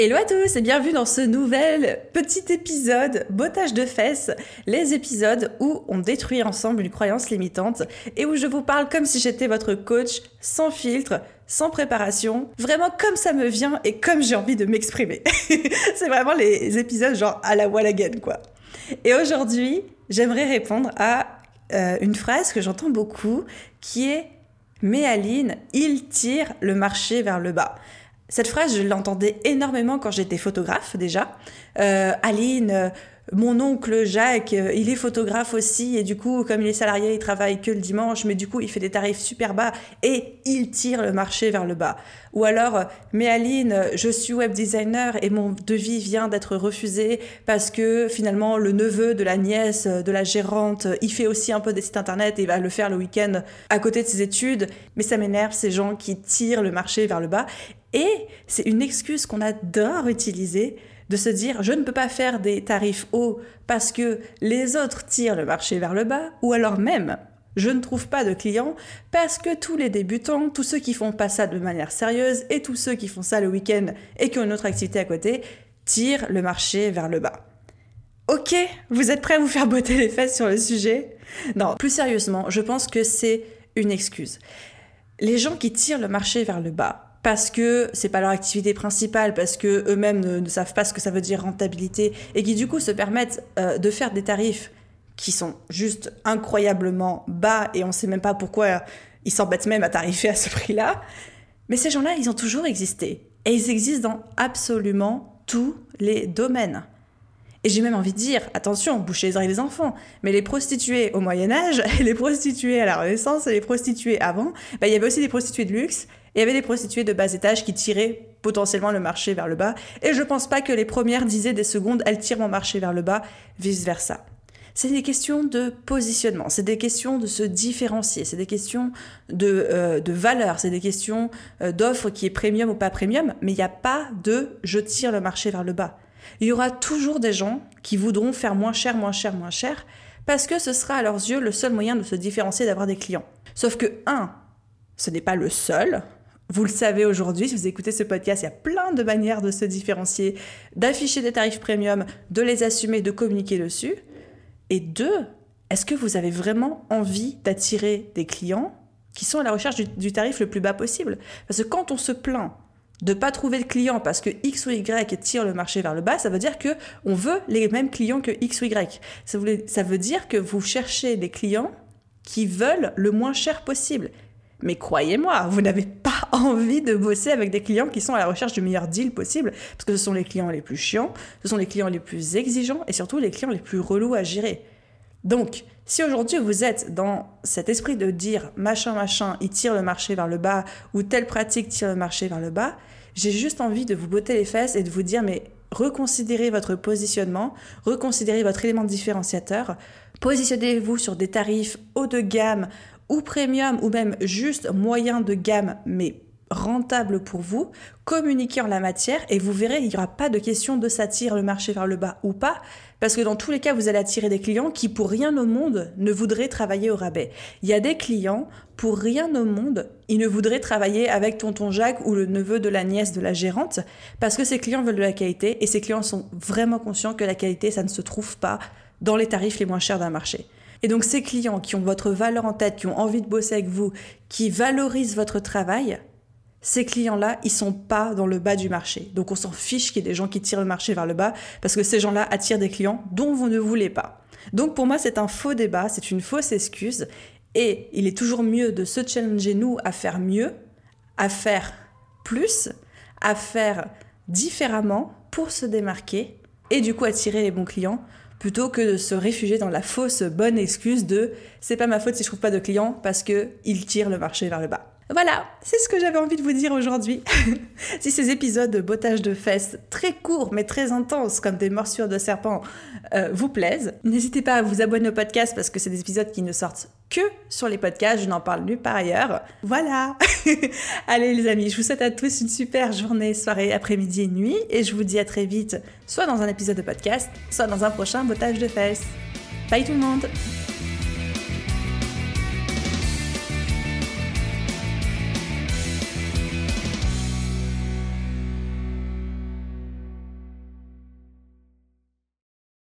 Hello à tous et bienvenue dans ce nouvel petit épisode bottage de fesses, les épisodes où on détruit ensemble une croyance limitante et où je vous parle comme si j'étais votre coach, sans filtre, sans préparation, vraiment comme ça me vient et comme j'ai envie de m'exprimer. C'est vraiment les épisodes genre à la wall again quoi. Et aujourd'hui, j'aimerais répondre à euh, une phrase que j'entends beaucoup qui est mais Aline, il tire le marché vers le bas. Cette phrase, je l'entendais énormément quand j'étais photographe déjà. Euh, Aline, euh, mon oncle Jacques, euh, il est photographe aussi et du coup, comme il est salarié, il travaille que le dimanche, mais du coup, il fait des tarifs super bas et il tire le marché vers le bas. Ou alors, mais Aline, je suis web designer et mon devis vient d'être refusé parce que finalement, le neveu de la nièce de la gérante, il fait aussi un peu des sites internet et il va le faire le week-end à côté de ses études. Mais ça m'énerve, ces gens qui tirent le marché vers le bas. Et c'est une excuse qu'on adore utiliser de se dire je ne peux pas faire des tarifs hauts parce que les autres tirent le marché vers le bas, ou alors même je ne trouve pas de clients parce que tous les débutants, tous ceux qui font pas ça de manière sérieuse et tous ceux qui font ça le week-end et qui ont une autre activité à côté tirent le marché vers le bas. Ok, vous êtes prêts à vous faire botter les fesses sur le sujet? Non, plus sérieusement, je pense que c'est une excuse. Les gens qui tirent le marché vers le bas, parce que c'est pas leur activité principale, parce que eux-mêmes ne, savent pas ce que ça veut dire rentabilité et qui du coup se permettent euh, de faire des tarifs qui sont juste incroyablement bas et on sait même pas pourquoi ils s'embêtent même à tarifer à ce prix-là. Mais ces gens-là, ils ont toujours existé et ils existent dans absolument tous les domaines. Et j'ai même envie de dire, attention, bouchez les oreilles des enfants, mais les prostituées au Moyen Âge, les prostituées à la Renaissance, les prostituées avant, bah, il y avait aussi des prostituées de luxe, il y avait des prostituées de bas étage qui tiraient potentiellement le marché vers le bas. Et je pense pas que les premières disaient des secondes, elles tirent mon marché vers le bas, vice versa. C'est des questions de positionnement, c'est des questions de se différencier, c'est des questions de, euh, de valeur, c'est des questions euh, d'offre qui est premium ou pas premium, mais il n'y a pas de je tire le marché vers le bas. Il y aura toujours des gens qui voudront faire moins cher, moins cher, moins cher, parce que ce sera à leurs yeux le seul moyen de se différencier d'avoir des clients. Sauf que, un, ce n'est pas le seul, vous le savez aujourd'hui, si vous écoutez ce podcast, il y a plein de manières de se différencier, d'afficher des tarifs premium, de les assumer, de communiquer dessus. Et deux, est-ce que vous avez vraiment envie d'attirer des clients qui sont à la recherche du, tarif le plus bas possible? Parce que quand on se plaint de pas trouver de clients parce que X ou Y tire le marché vers le bas, ça veut dire que on veut les mêmes clients que X ou Y. Ça, ça veut dire que vous cherchez des clients qui veulent le moins cher possible. Mais croyez-moi, vous n'avez envie de bosser avec des clients qui sont à la recherche du meilleur deal possible, parce que ce sont les clients les plus chiants, ce sont les clients les plus exigeants et surtout les clients les plus relous à gérer. Donc, si aujourd'hui vous êtes dans cet esprit de dire machin machin, il tire le marché vers le bas ou telle pratique tire le marché vers le bas, j'ai juste envie de vous botter les fesses et de vous dire mais reconsidérez votre positionnement, reconsidérez votre élément différenciateur, positionnez-vous sur des tarifs haut de gamme ou premium ou même juste moyen de gamme mais rentable pour vous, communiquez en la matière et vous verrez, il n'y aura pas de question de s'attirer le marché vers le bas ou pas, parce que dans tous les cas, vous allez attirer des clients qui, pour rien au monde, ne voudraient travailler au rabais. Il y a des clients, pour rien au monde, ils ne voudraient travailler avec tonton Jacques ou le neveu de la nièce de la gérante, parce que ces clients veulent de la qualité et ces clients sont vraiment conscients que la qualité, ça ne se trouve pas dans les tarifs les moins chers d'un marché. Et donc ces clients qui ont votre valeur en tête, qui ont envie de bosser avec vous, qui valorisent votre travail, ces clients-là, ils sont pas dans le bas du marché. Donc on s'en fiche qu'il y ait des gens qui tirent le marché vers le bas parce que ces gens-là attirent des clients dont vous ne voulez pas. Donc pour moi, c'est un faux débat, c'est une fausse excuse et il est toujours mieux de se challenger nous à faire mieux, à faire plus, à faire différemment pour se démarquer et du coup attirer les bons clients plutôt que de se réfugier dans la fausse bonne excuse de c'est pas ma faute si je trouve pas de clients parce que ils tirent le marché vers le bas. Voilà, c'est ce que j'avais envie de vous dire aujourd'hui. si ces épisodes de bottage de fesses très courts mais très intenses comme des morsures de serpent euh, vous plaisent, n'hésitez pas à vous abonner au podcast parce que c'est des épisodes qui ne sortent que sur les podcasts, je n'en parle nulle part ailleurs. Voilà Allez les amis, je vous souhaite à tous une super journée, soirée, après-midi et nuit et je vous dis à très vite, soit dans un épisode de podcast, soit dans un prochain bottage de fesses. Bye tout le monde